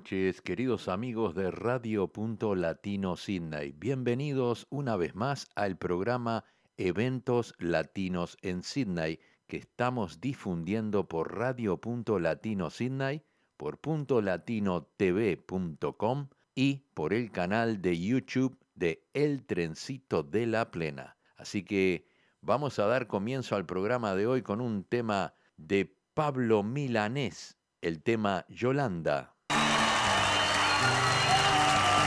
Noches, queridos amigos de Radio Punto Latino Sydney. Bienvenidos una vez más al programa Eventos Latinos en Sydney que estamos difundiendo por Radio Punto Latino Sydney, por puntolatinotv.com y por el canal de YouTube de El Trencito de la Plena. Así que vamos a dar comienzo al programa de hoy con un tema de Pablo Milanés el tema Yolanda.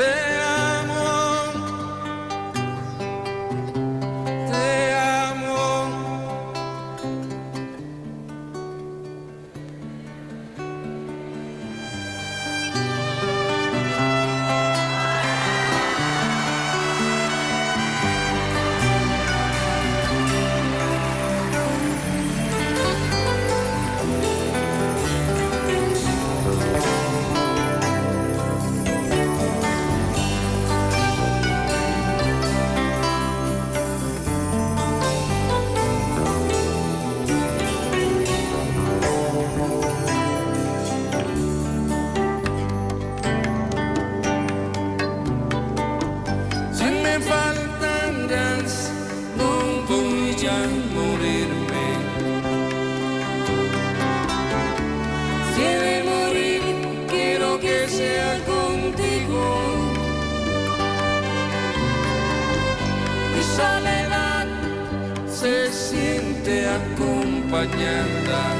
there. поднята.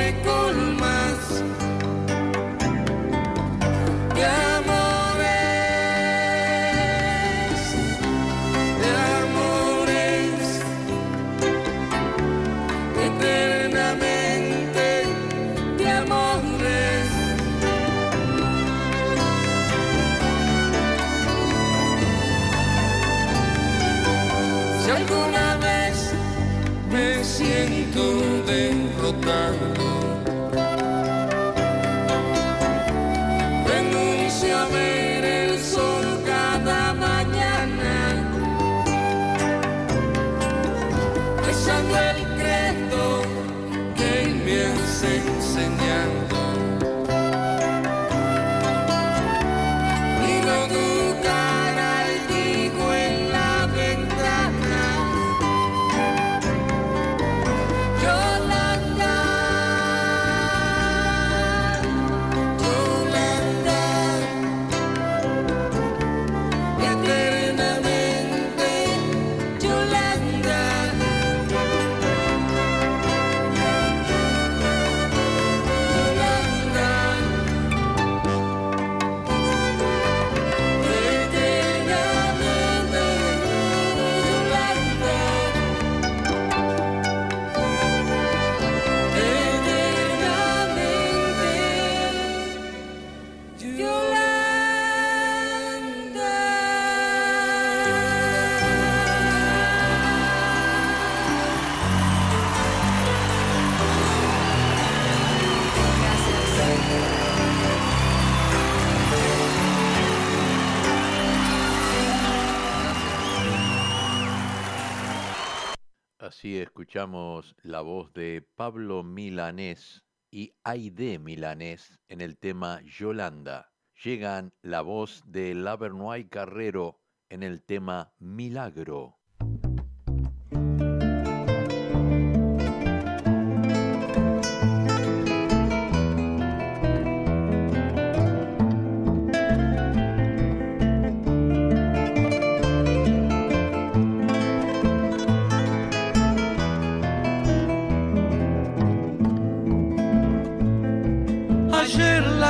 Así escuchamos la voz de Pablo Milanés y Aide Milanés en el tema Yolanda. Llegan la voz de Lavernoy Carrero en el tema Milagro.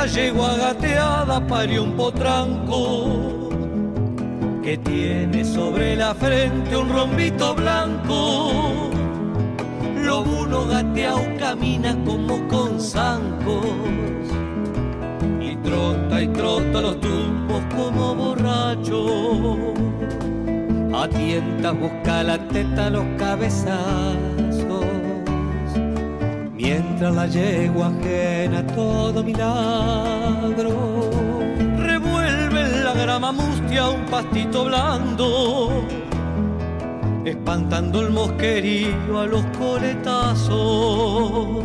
Yegua gateada parió un potranco que tiene sobre la frente un rombito blanco. Lobuno gateado camina como con zancos y trota y trota los tumbos como borracho. A tientas busca la teta los cabezazos mientras la yegua ajena todo milagro. Revuelve en la grama mustia un pastito blando, espantando el mosquerío a los coletazos.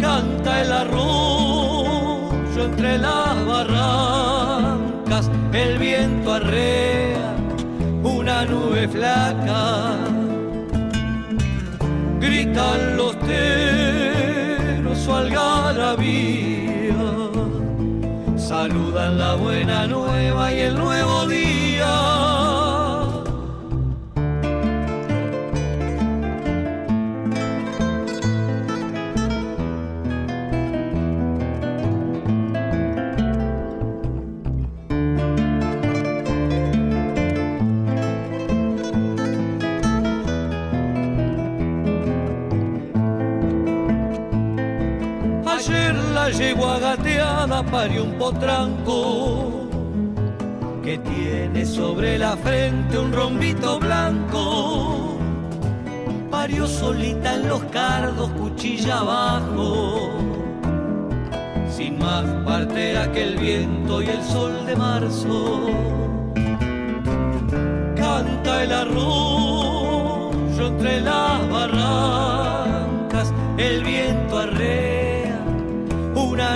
Canta el arroyo entre las barrancas, el viento arrea una nube flaca gritan los teros su algarabía, saludan la buena nueva y el nuevo día. Yegua gateada parió un potranco que tiene sobre la frente un rombito blanco. Parió solita en los cardos, cuchilla abajo, sin más partera que el viento y el sol de marzo. Canta el arroyo entre las barrancas, el viento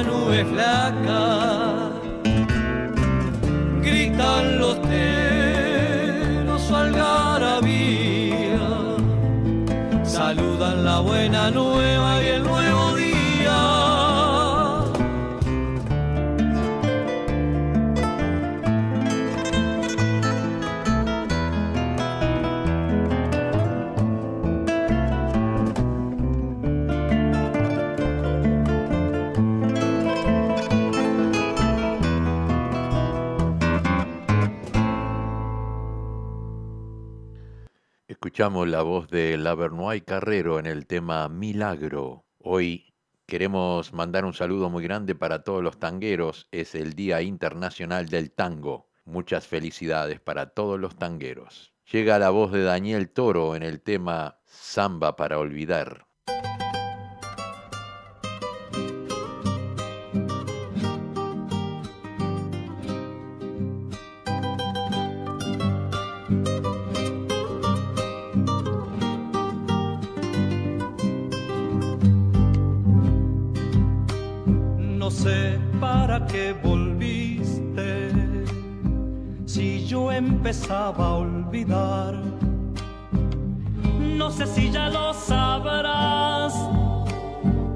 nube flaca. Gritan los teros su algarabía, saludan la buena nueva y el nuevo Escuchamos la voz de Lavernoy Carrero en el tema Milagro. Hoy queremos mandar un saludo muy grande para todos los tangueros. Es el Día Internacional del Tango. Muchas felicidades para todos los tangueros. Llega la voz de Daniel Toro en el tema Samba para olvidar. Empezaba a olvidar. No sé si ya lo sabrás.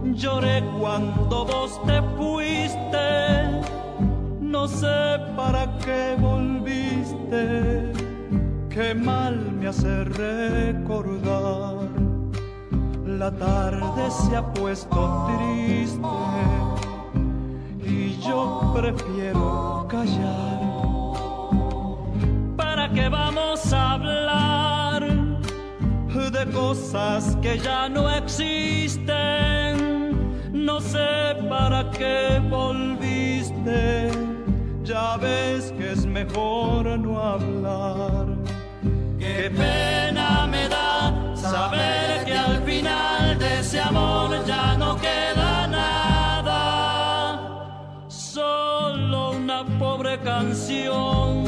Lloré cuando vos te fuiste. No sé para qué volviste. Qué mal me hace recordar. La tarde se ha puesto triste yo prefiero callar que vamos a hablar de cosas que ya no existen. No sé para qué volviste, ya ves que es mejor no hablar. Qué pena me da saber que al final de ese amor pobre canción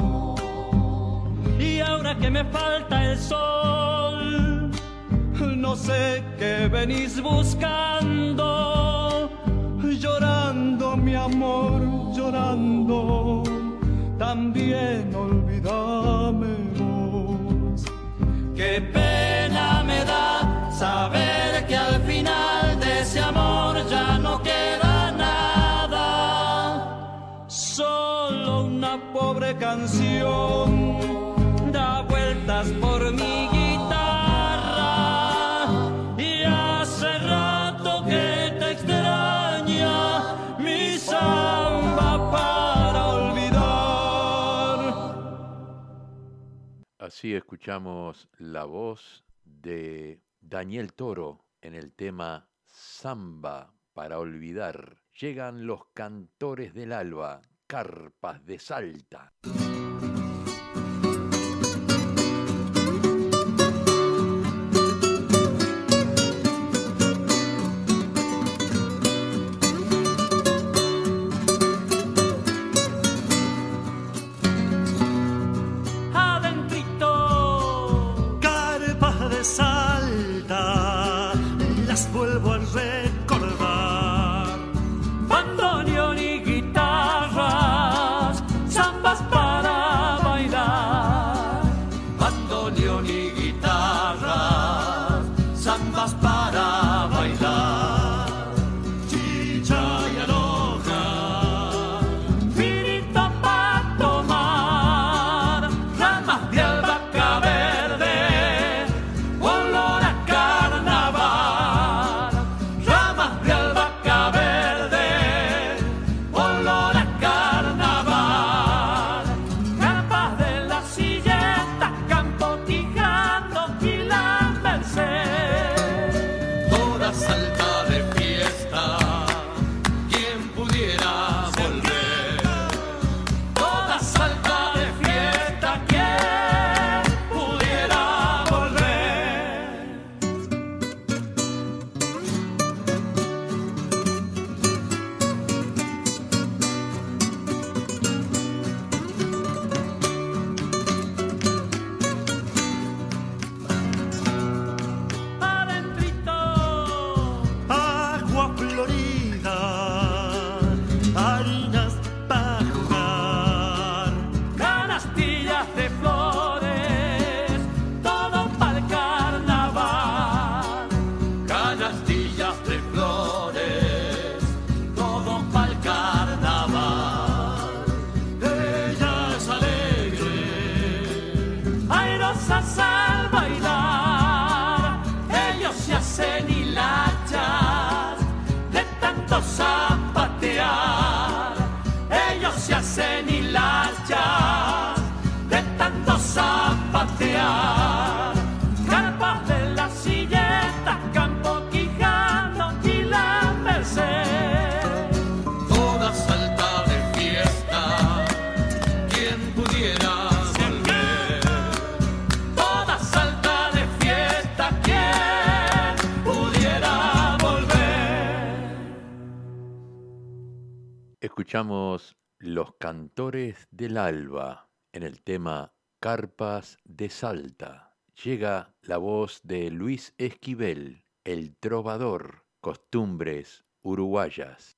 Ahora que me falta el sol, no sé qué venís buscando, llorando mi amor, llorando, también olvídame vos. Qué pena me da saber que al final de ese amor ya no queda nada, solo una pobre canción vueltas por mi guitarra y hace rato que te extraña mi samba para olvidar. Así escuchamos la voz de Daniel Toro en el tema Samba para olvidar. Llegan los cantores del alba, carpas de Salta. Los Cantores del Alba en el tema Carpas de Salta. Llega la voz de Luis Esquivel, el trovador, costumbres uruguayas.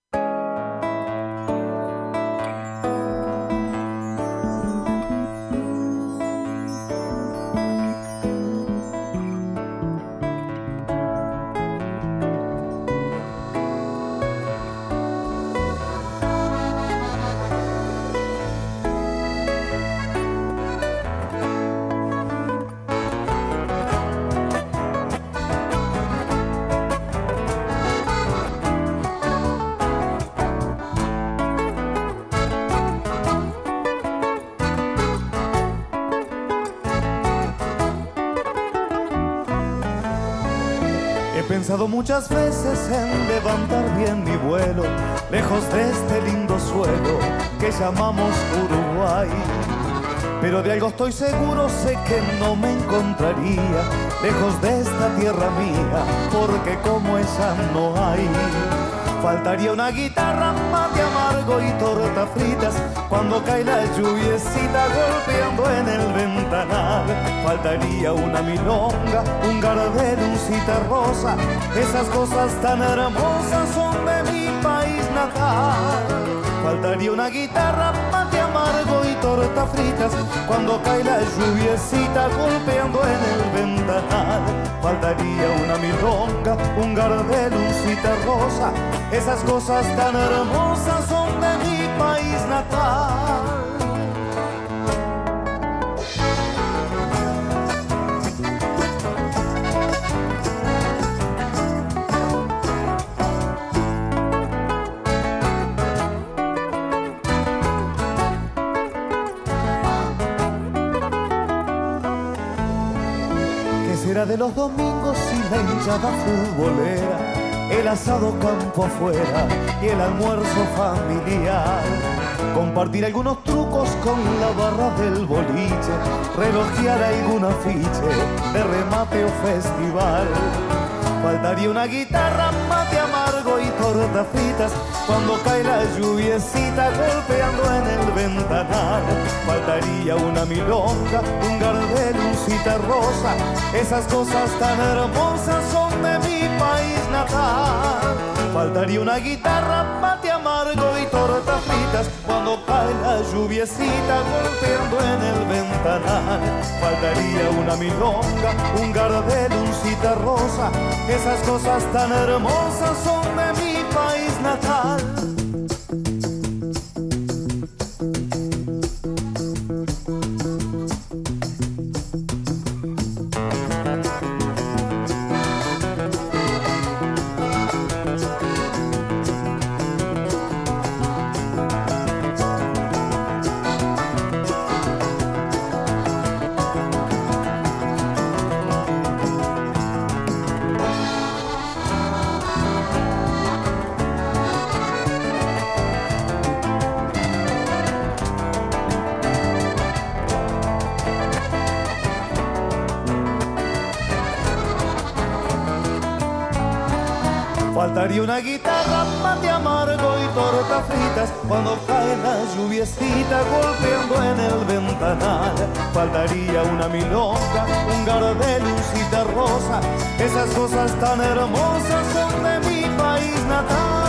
Pensado muchas veces en levantar bien mi vuelo, lejos de este lindo suelo que llamamos Uruguay. Pero de algo estoy seguro, sé que no me encontraría lejos de esta tierra mía, porque como esa no hay. Faltaría una guitarra, mate amargo y tortas fritas cuando cae la lluviecita golpeando en el ventanal. Faltaría una milonga, un gardel, un rosa. Esas cosas tan hermosas son de mi país natal. Faltaría una guitarra, mate amargo y tortas fritas cuando cae la lluviecita golpeando en el ventanal. Faltaría una milonga, un gardel, un rosa. Esas cosas tan hermosas son de mi país natal. ¿Qué será de los domingos sin la hinchada futbolera? el asado campo afuera y el almuerzo familiar. Compartir algunos trucos con la barra del boliche, relojear algún afiche de remate o festival. Faltaría una guitarra, mate amargo y tortas fritas cuando cae la lluviecita golpeando en el ventanal. Faltaría una milonga, un gardel, un cita rosa. Esas cosas tan hermosas son de mi país natal. Faltaría una guitarra, mate amargo y tortas fritas cuando cae la lluviecita golpeando en el ventanal. Faltaría una milonga, un gardel, un cita rosa. Esas cosas tan hermosas son de mi país natal. Cuando cae la lluviecita golpeando en el ventanal. Faltaría una milonga, un gardel, un cita rosa. Esas cosas tan hermosas son de mi país natal.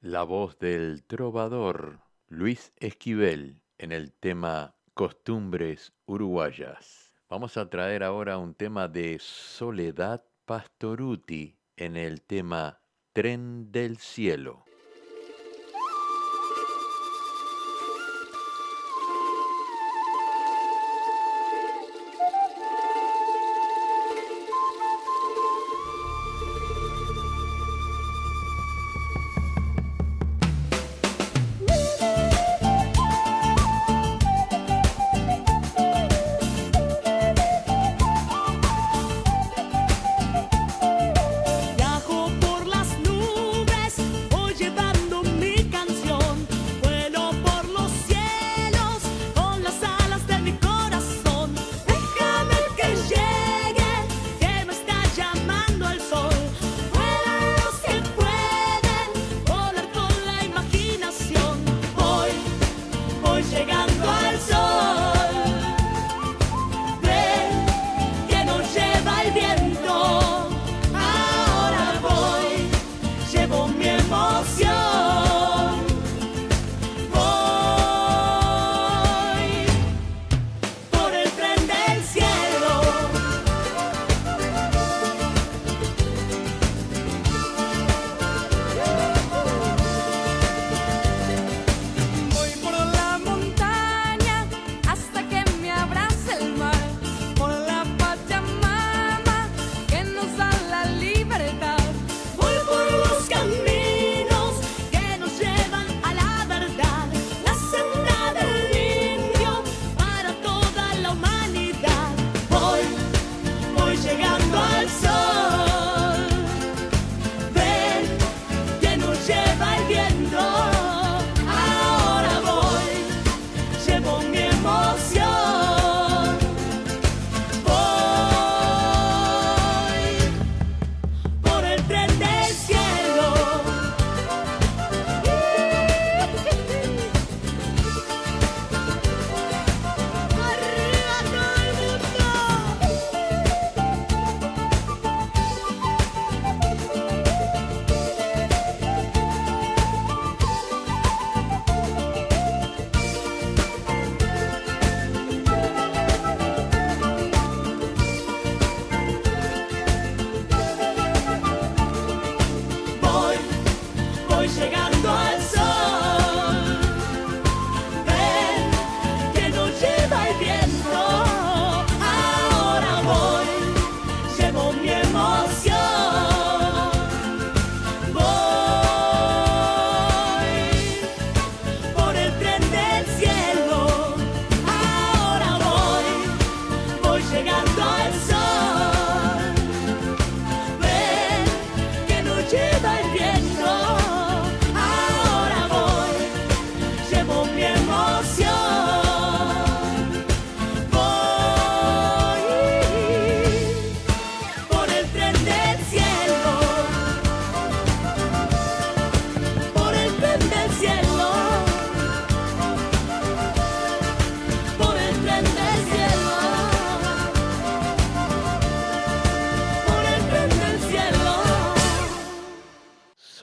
La voz del trovador Luis Esquivel en el tema Costumbres Uruguayas. Vamos a traer ahora un tema de Soledad Pastoruti en el tema Tren del Cielo.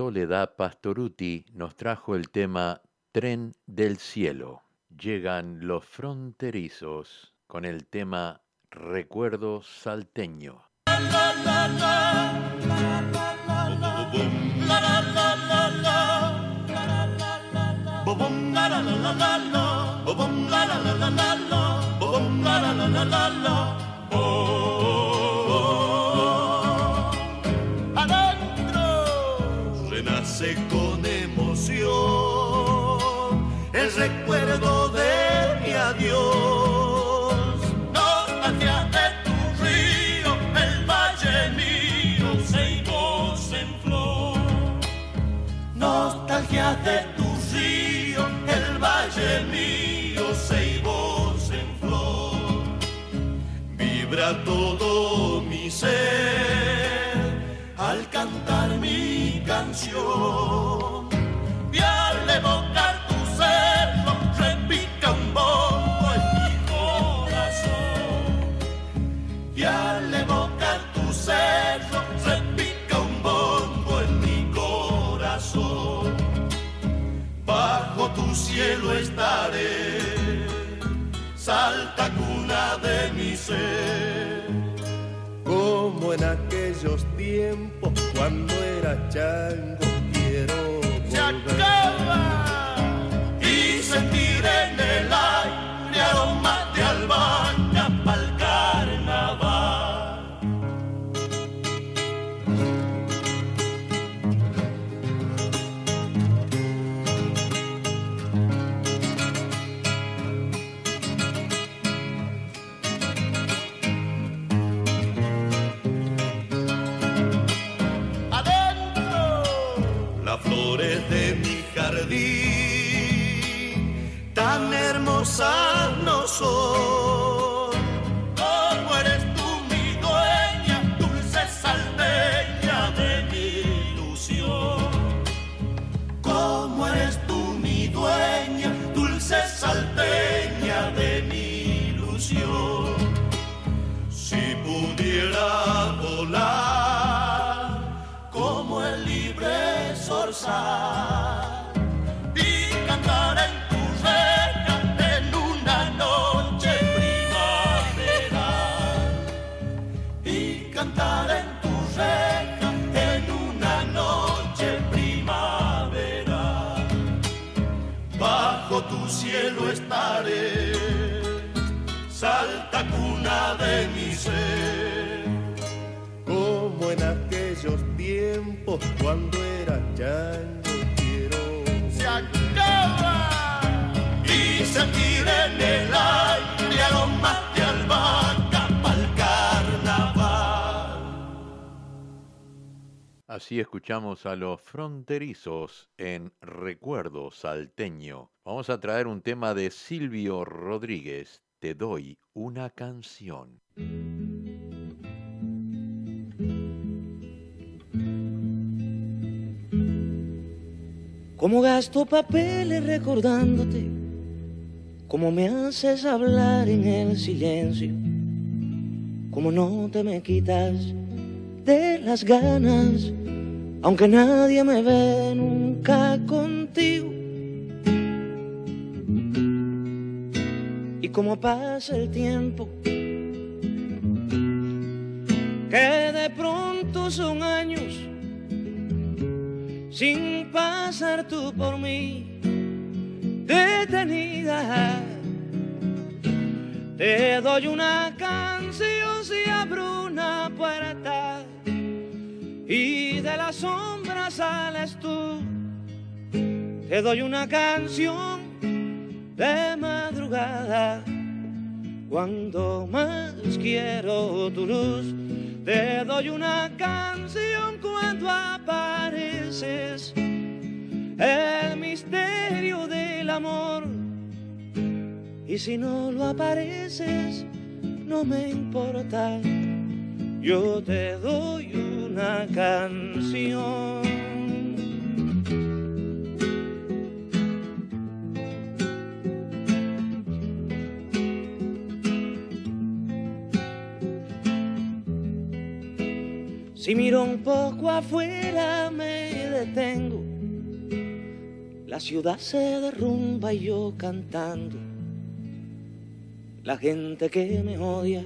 Soledad Pastoruti nos trajo el tema Tren del Cielo. Llegan los fronterizos con el tema Recuerdo Salteño. Recuerdo de mi adiós. Nostalgia de tu río, el valle mío, Seibos en flor. Nostalgia de tu río, el valle mío, Seibos en flor. Vibra todo mi ser al cantar mi canción. Y al evocar cielo estaré, salta cuna de mi ser. Como en aquellos tiempos cuando era chango, quiero Se volver. acaba y sentir en el aire aromas de albahaca escuchamos a los fronterizos en Recuerdo Salteño. Vamos a traer un tema de Silvio Rodríguez. Te doy una canción. Como gasto papeles recordándote, como me haces hablar en el silencio, como no te me quitas de las ganas, aunque nadie me ve nunca contigo. Y como pasa el tiempo, que de pronto son años sin pasar tú por mí detenida. Te doy una canción si abro una puerta y de la sombra sales tú. Te doy una canción de madrugada cuando más quiero tu luz. Te doy una canción cuando apareces, el misterio del amor. Y si no lo apareces, no me importa, yo te doy una canción. Si miro un poco afuera me detengo. La ciudad se derrumba y yo cantando. La gente que me odia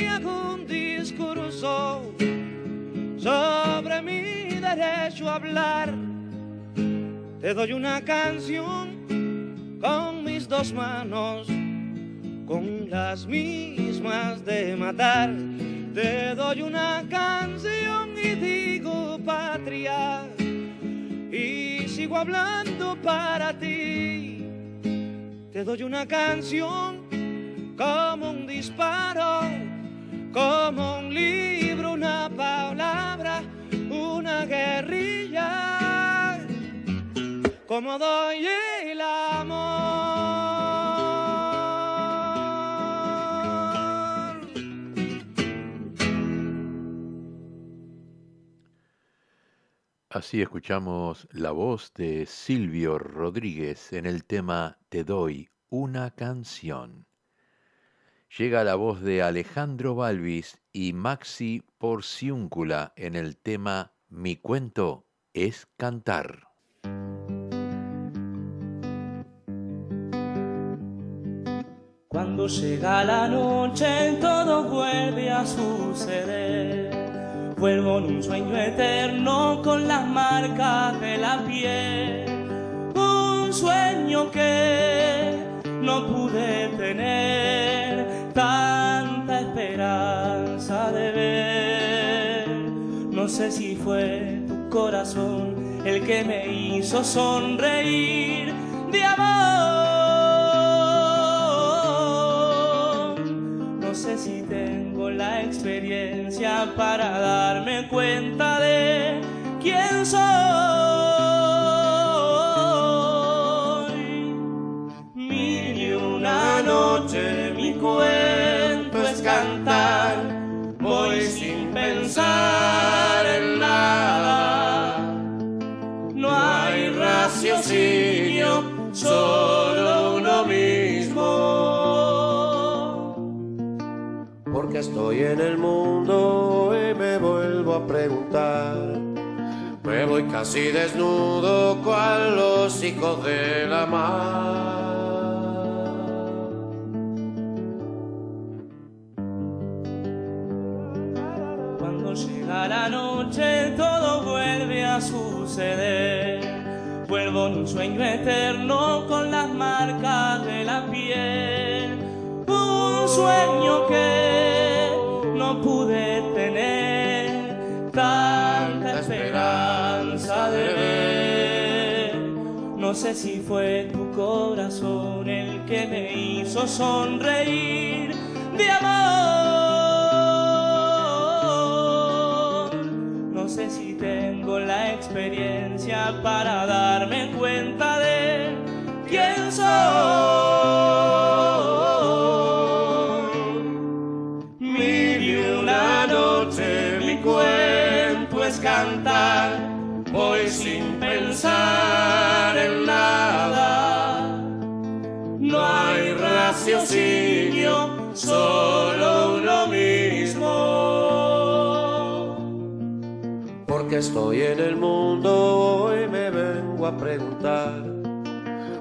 y un discurso sobre mi derecho a hablar. Te doy una canción con mis dos manos, con las mismas de matar. Te doy una canción y digo patria y sigo hablando para ti. Te doy una canción como un disparo, como un libro, una palabra, una guerrilla, como doy el amor. Así escuchamos la voz de Silvio Rodríguez en el tema Te doy una canción. Llega la voz de Alejandro Balvis y Maxi Porciúncula en el tema Mi cuento es cantar. Cuando llega la noche todo vuelve a suceder. Vuelvo en un sueño eterno con las marcas de la piel. Un sueño que no pude tener tanta esperanza de ver. No sé si fue tu corazón el que me hizo sonreír de amor. No sé si tengo la experiencia para darme cuenta el mundo y me vuelvo a preguntar. Me voy casi desnudo cual los hijos de la mar. Cuando llega la noche todo vuelve a suceder. Vuelvo en un sueño eterno con las marcas de la piel. Un sueño que sé si fue tu corazón el que me hizo sonreír de amor. No sé si tengo la experiencia para darme cuenta de quién soy. Solo uno mismo. Porque estoy en el mundo y me vengo a preguntar.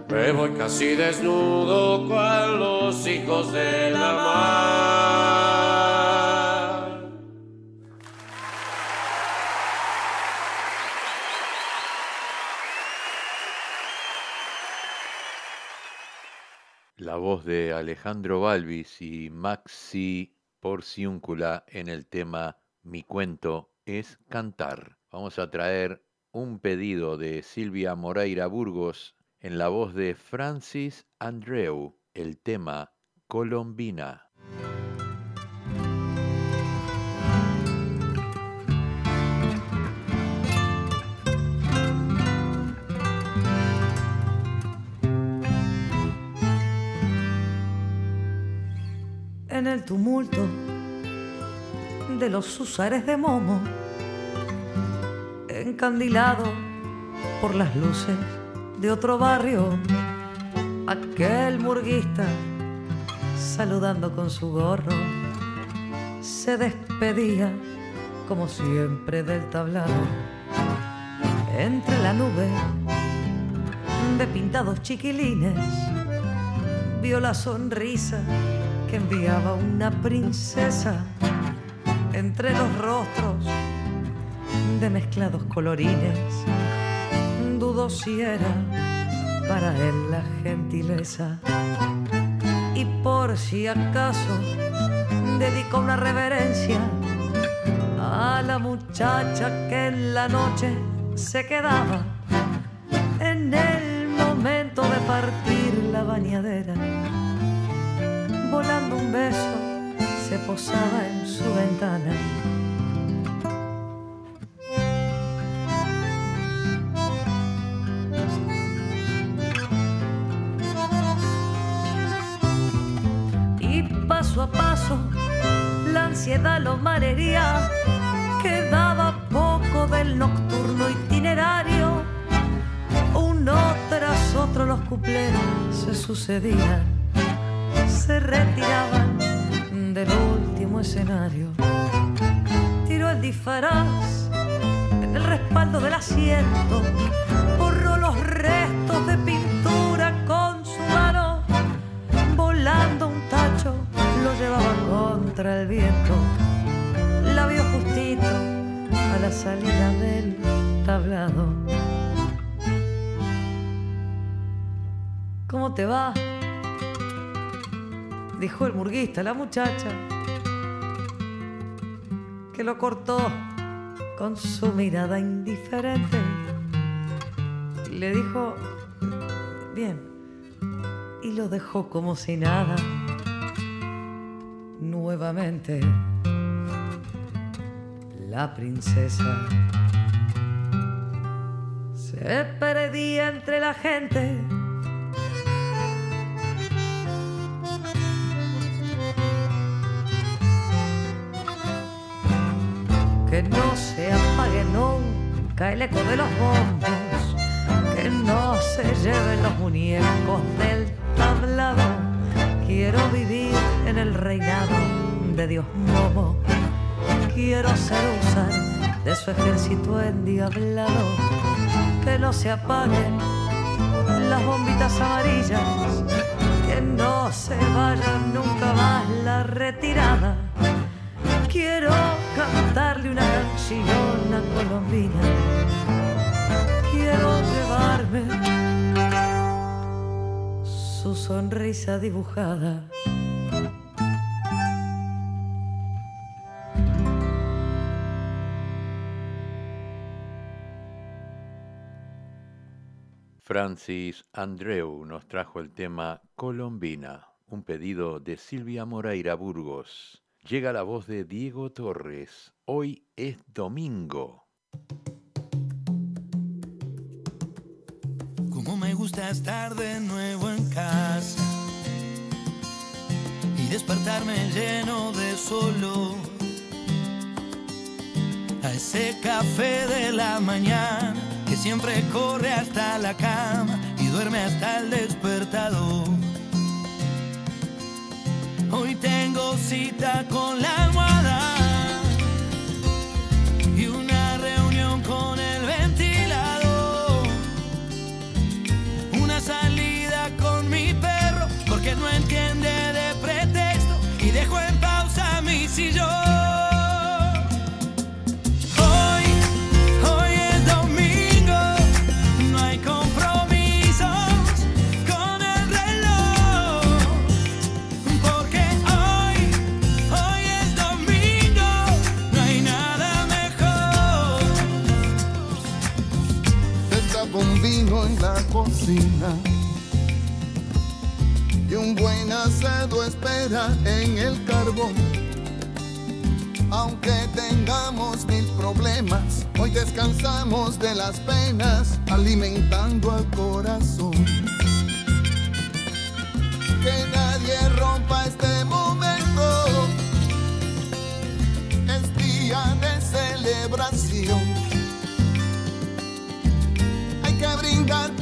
Me voy casi desnudo cual los hijos de la mar. De Alejandro Balvis y Maxi Porciúncula en el tema Mi cuento es cantar. Vamos a traer un pedido de Silvia Moreira Burgos en la voz de Francis Andreu, el tema Colombina. En el tumulto de los usares de Momo, encandilado por las luces de otro barrio, aquel murguista saludando con su gorro se despedía como siempre del tablado entre la nube de pintados chiquilines vio la sonrisa que enviaba una princesa entre los rostros de mezclados colorines. Dudo si era para él la gentileza y por si acaso dedicó una reverencia a la muchacha que en la noche se quedaba en el momento de partir la bañadera, volando un beso se posaba en su ventana. Y paso a paso la ansiedad lo malería, quedaba poco del nocturno itinerario. Uno tras otro los cuplés se sucedían, se retiraban del último escenario. Tiró el disfraz en el respaldo del asiento, borró los restos de pintura con su mano, volando un tacho, lo llevaba contra el viento. La vio justito a la salida del tablado. ¿Cómo te va? Dijo el murguista la muchacha, que lo cortó con su mirada indiferente. Le dijo, bien, y lo dejó como si nada. Nuevamente, la princesa se perdía entre la gente. Que no se apague nunca el eco de los bombos, que no se lleven los muñecos del tablado. Quiero vivir en el reinado de Dios Momo, quiero ser usar de su ejército endiablado, que no se apaguen las bombitas amarillas, que no se vayan nunca más la retirada quiero cantarle una canción a Colombina. Quiero llevarme su sonrisa dibujada. Francis Andreu nos trajo el tema Colombina, un pedido de Silvia Moreira Burgos. Llega la voz de Diego Torres. Hoy es domingo. Como me gusta estar de nuevo en casa y despertarme lleno de solo a ese café de la mañana que siempre corre hasta la cama y duerme hasta el despertador. Hoy tengo cita con la almohada y un buen asado espera en el carbón. Aunque tengamos mil problemas, hoy descansamos de las penas, alimentando al corazón. Que nadie rompa este momento. día de celebración. Hay que brindar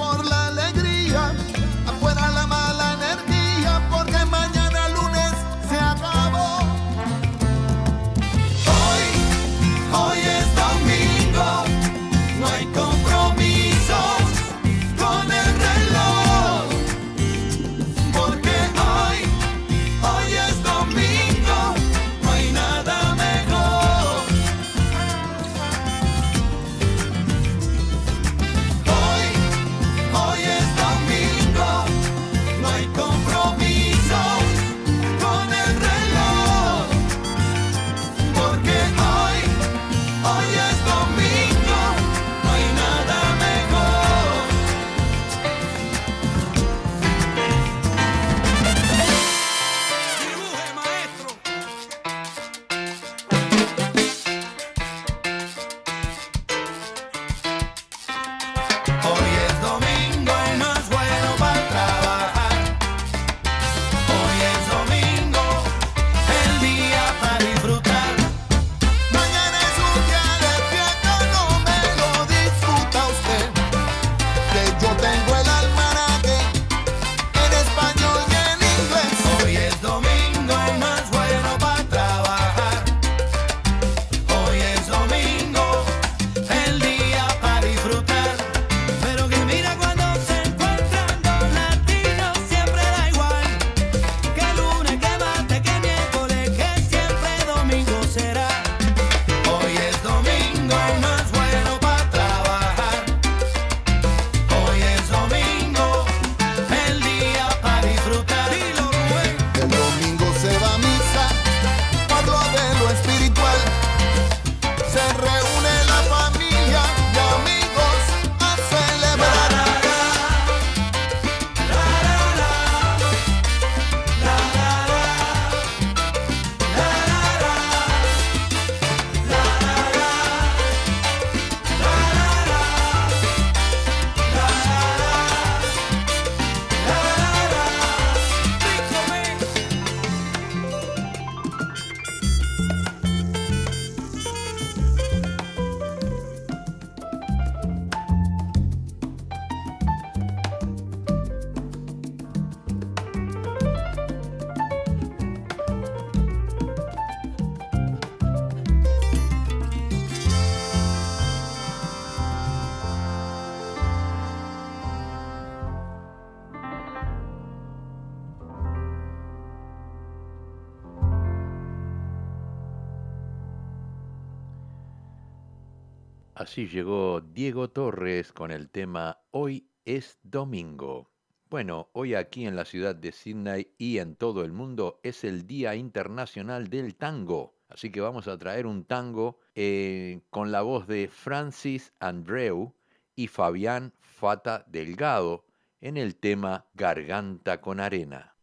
Diego Torres con el tema Hoy es domingo. Bueno, hoy aquí en la ciudad de Sydney y en todo el mundo es el Día Internacional del Tango. Así que vamos a traer un tango eh, con la voz de Francis Andreu y Fabián Fata Delgado en el tema Garganta con Arena.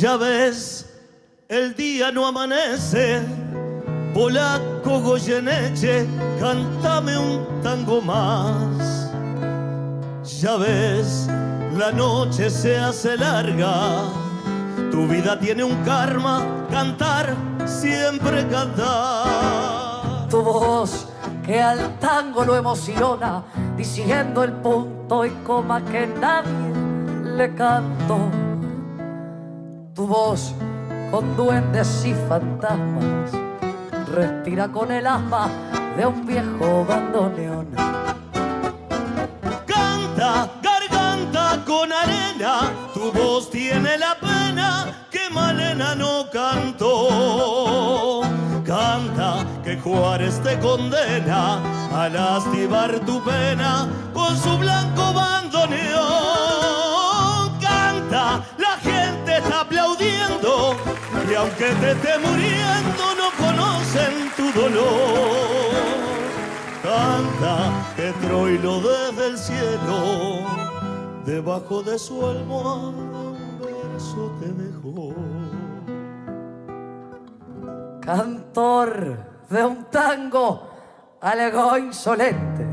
Ya ves, el día no amanece. Polaco Goyeneche, cántame un tango más. Ya ves, la noche se hace larga. Tu vida tiene un karma, cantar, siempre cantar. Tu voz que al tango lo emociona, diciendo el punto y coma que nadie le cantó. Tu voz con duendes y fantasmas respira con el asma de un viejo bandoneón. Canta, garganta con arena, tu voz tiene la pena que Malena no cantó. Canta que Juárez te condena a lastimar tu pena con su blanco bandoneón. Y aunque te esté muriendo no conocen tu dolor. Canta que Troilo desde el cielo, debajo de su almohada, un verso te dejó. Cantor de un tango algo insolente.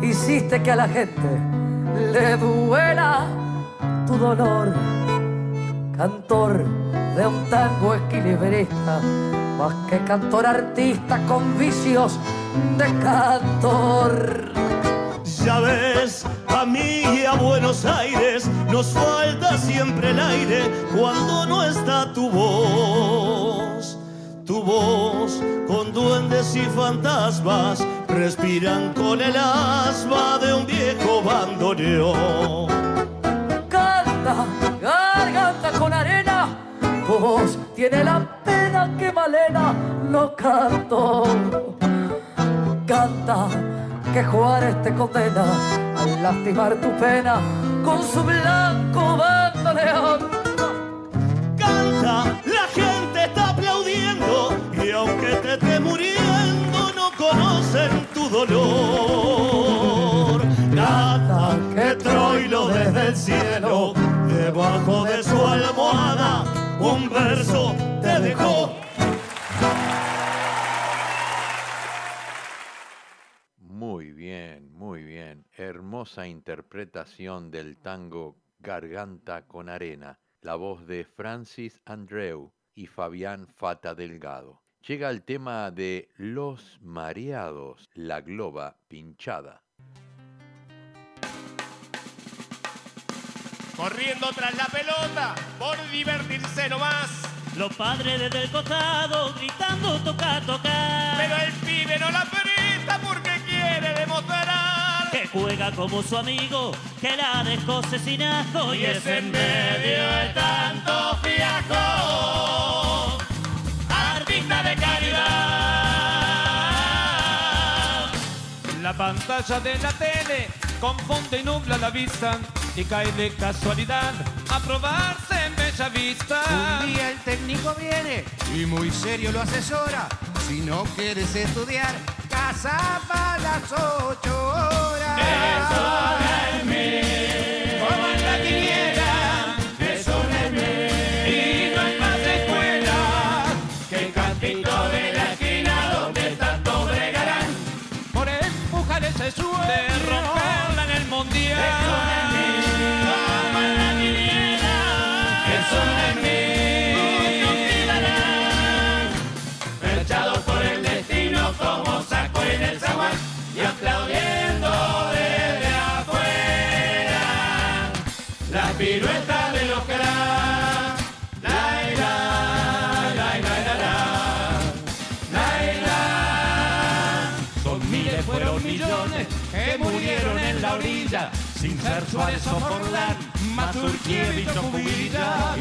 Hiciste que a la gente le duela tu dolor. Cantor de un tango equilibrista, más que cantor artista con vicios de cantor. Ya ves, a mí y a Buenos Aires nos falta siempre el aire cuando no está tu voz. Tu voz con duendes y fantasmas respiran con el asma de un viejo bandoneón. Canta, garganta tiene la pena que Malena no cantó. Canta, que Juárez te condena al lastimar tu pena con su blanco bandoneón. Canta, la gente está aplaudiendo y aunque te esté muriendo no conocen tu dolor. Canta, que Troilo desde el cielo, debajo de su almohada, un verso te dejó. Muy bien, muy bien. Hermosa interpretación del tango Garganta con Arena, la voz de Francis Andreu y Fabián Fata Delgado. Llega el tema de Los Mareados, la globa pinchada. Corriendo tras la pelota, por divertirse nomás. Los padres desde el costado gritando toca, toca. Pero el pibe no la perita porque quiere demostrar Que juega como su amigo, que la dejó sin asco y es en medio de tanto fiasco. Artista de caridad. La pantalla de la tele confunde y nubla la vista y cae de casualidad a probarse en Bella Vista. Un día el técnico viene y muy serio lo asesora. Si no quieres estudiar, casa para las ocho horas. Eso Sin ser Suárez o Forlán, Mazurkiewicz o.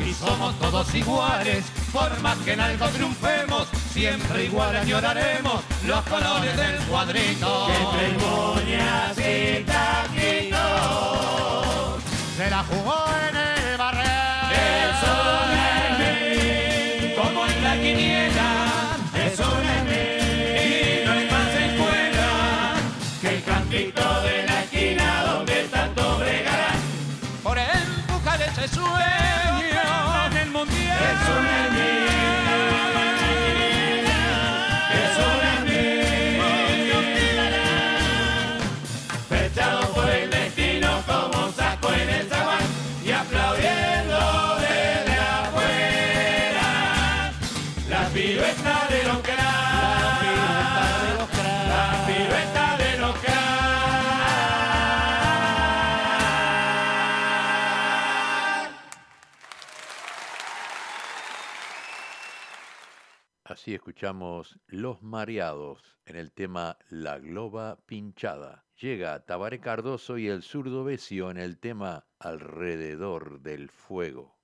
Y somos todos iguales, por más que en algo triunfemos, siempre igual añoraremos los colores del cuadrito. Que ceremonias y taquitos Se la jugó en el empujar ese Así escuchamos Los Mareados en el tema La Globa Pinchada. Llega Tabaré Cardoso y el zurdo Besio en el tema Alrededor del Fuego.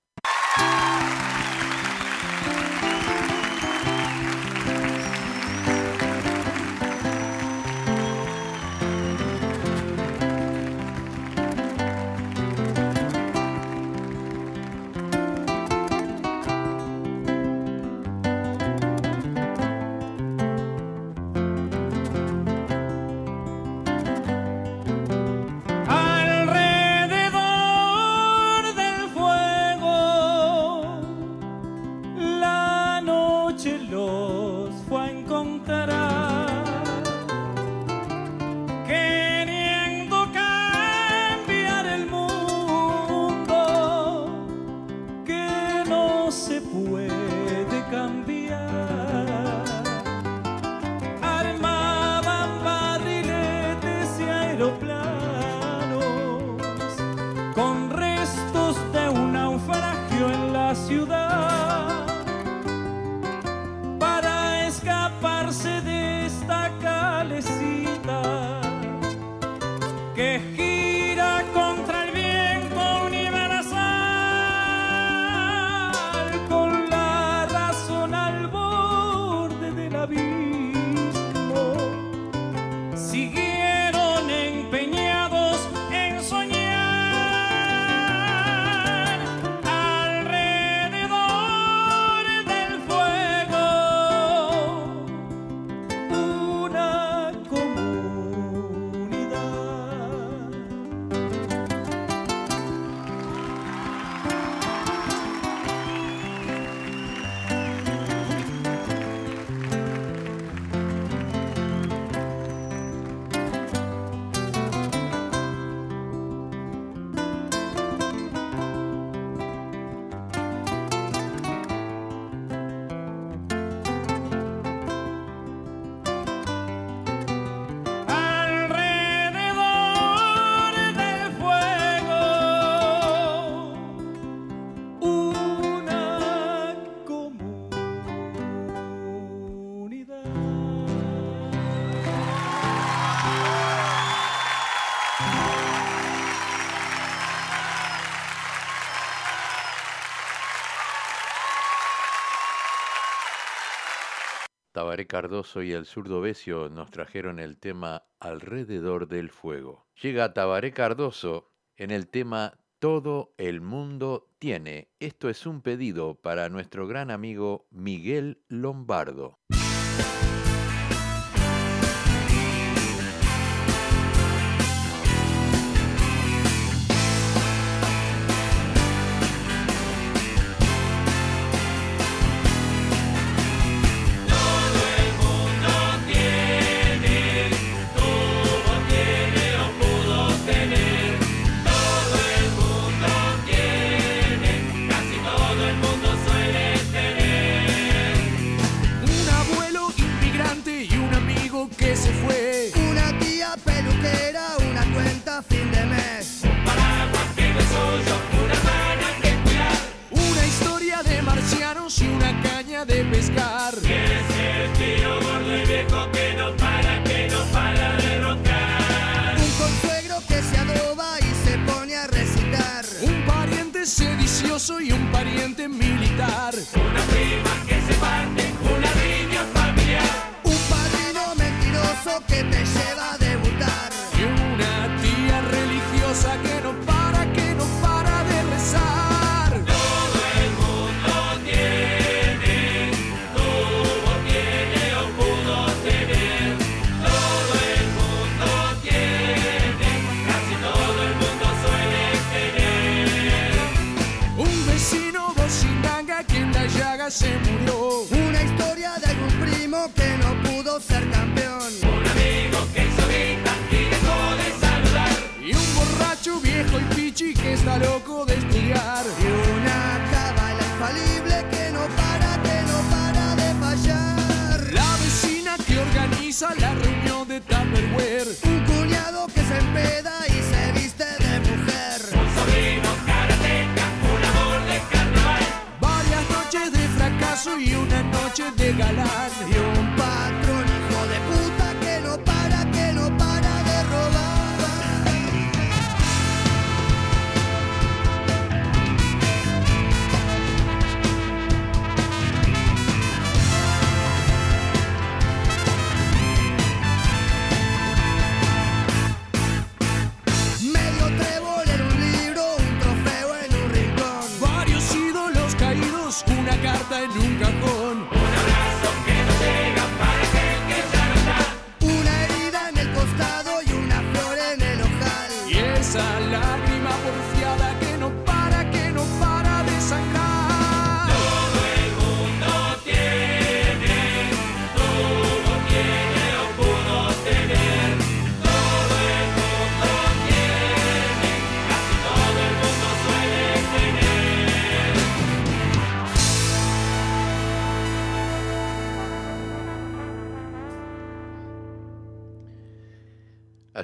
Tabaré Cardoso y el zurdo Besio nos trajeron el tema Alrededor del Fuego. Llega Tabaré Cardoso en el tema Todo el mundo tiene. Esto es un pedido para nuestro gran amigo Miguel Lombardo.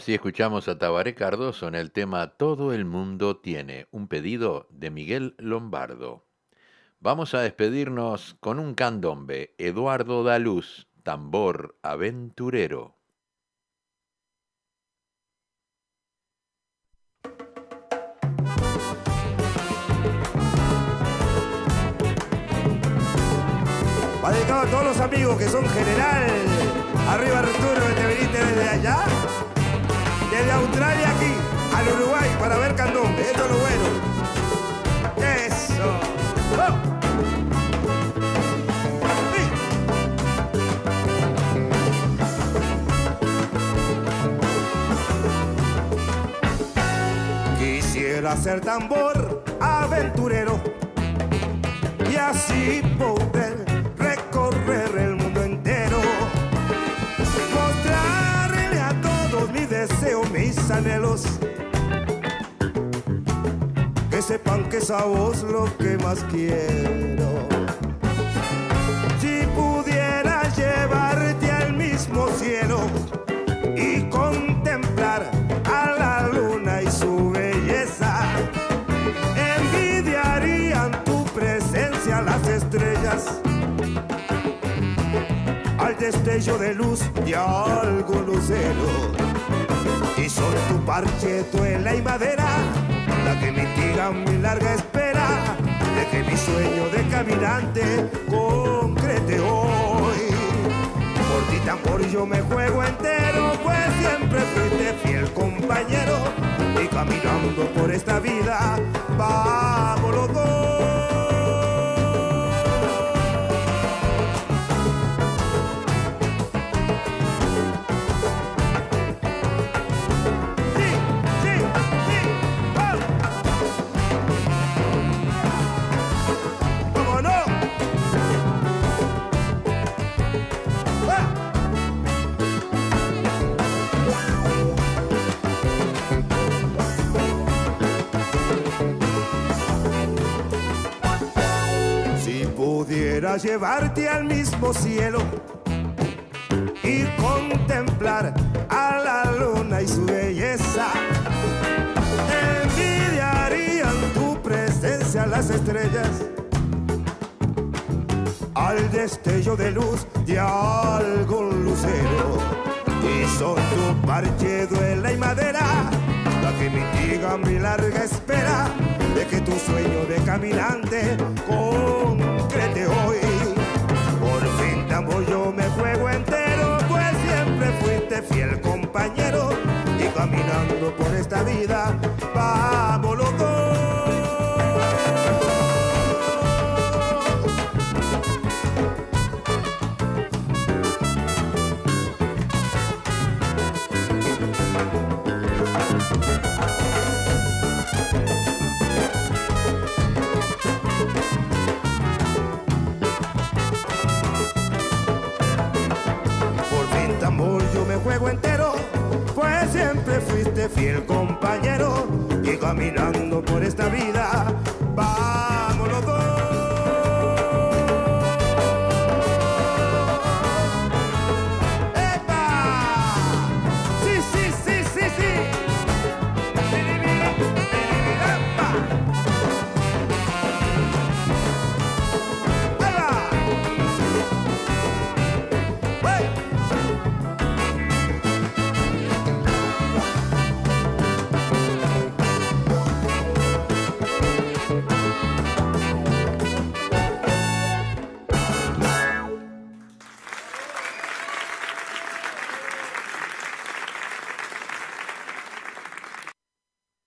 Así escuchamos a Tabaré Cardoso en el tema Todo el mundo tiene, un pedido de Miguel Lombardo. Vamos a despedirnos con un candombe, Eduardo Daluz, tambor aventurero. Va dedicado a todos los amigos que son general. Arriba Arturo, que te viniste desde allá. Desde Australia aquí, al Uruguay, para ver candombe. Esto es lo bueno. Eso. ¡Oh! Quisiera ser tambor aventurero y así poder Que sepan que es a lo que más quiero. Si pudiera llevarte al mismo cielo y contemplar a la luna y su belleza, envidiarían tu presencia las estrellas al destello de luz de algo lucero y son tu parchetuela y madera que mitiga mi larga espera de mi sueño de caminante concrete hoy por ti tambor yo me juego entero, pues siempre fuiste fiel compañero. Y caminando por esta vida, vamos los dos. Llevarte al mismo cielo y contemplar a la luna y su belleza, envidiarían tu presencia las estrellas al destello de luz de algún lucero. Y son tu parche, duela y madera, la que mitiga mi larga espera de que tu sueño de caminante concrete hoy. Juego entero, pues siempre fuiste fiel compañero. Y caminando por esta vida, vamos juego entero, pues siempre fuiste fiel compañero y caminando por esta vida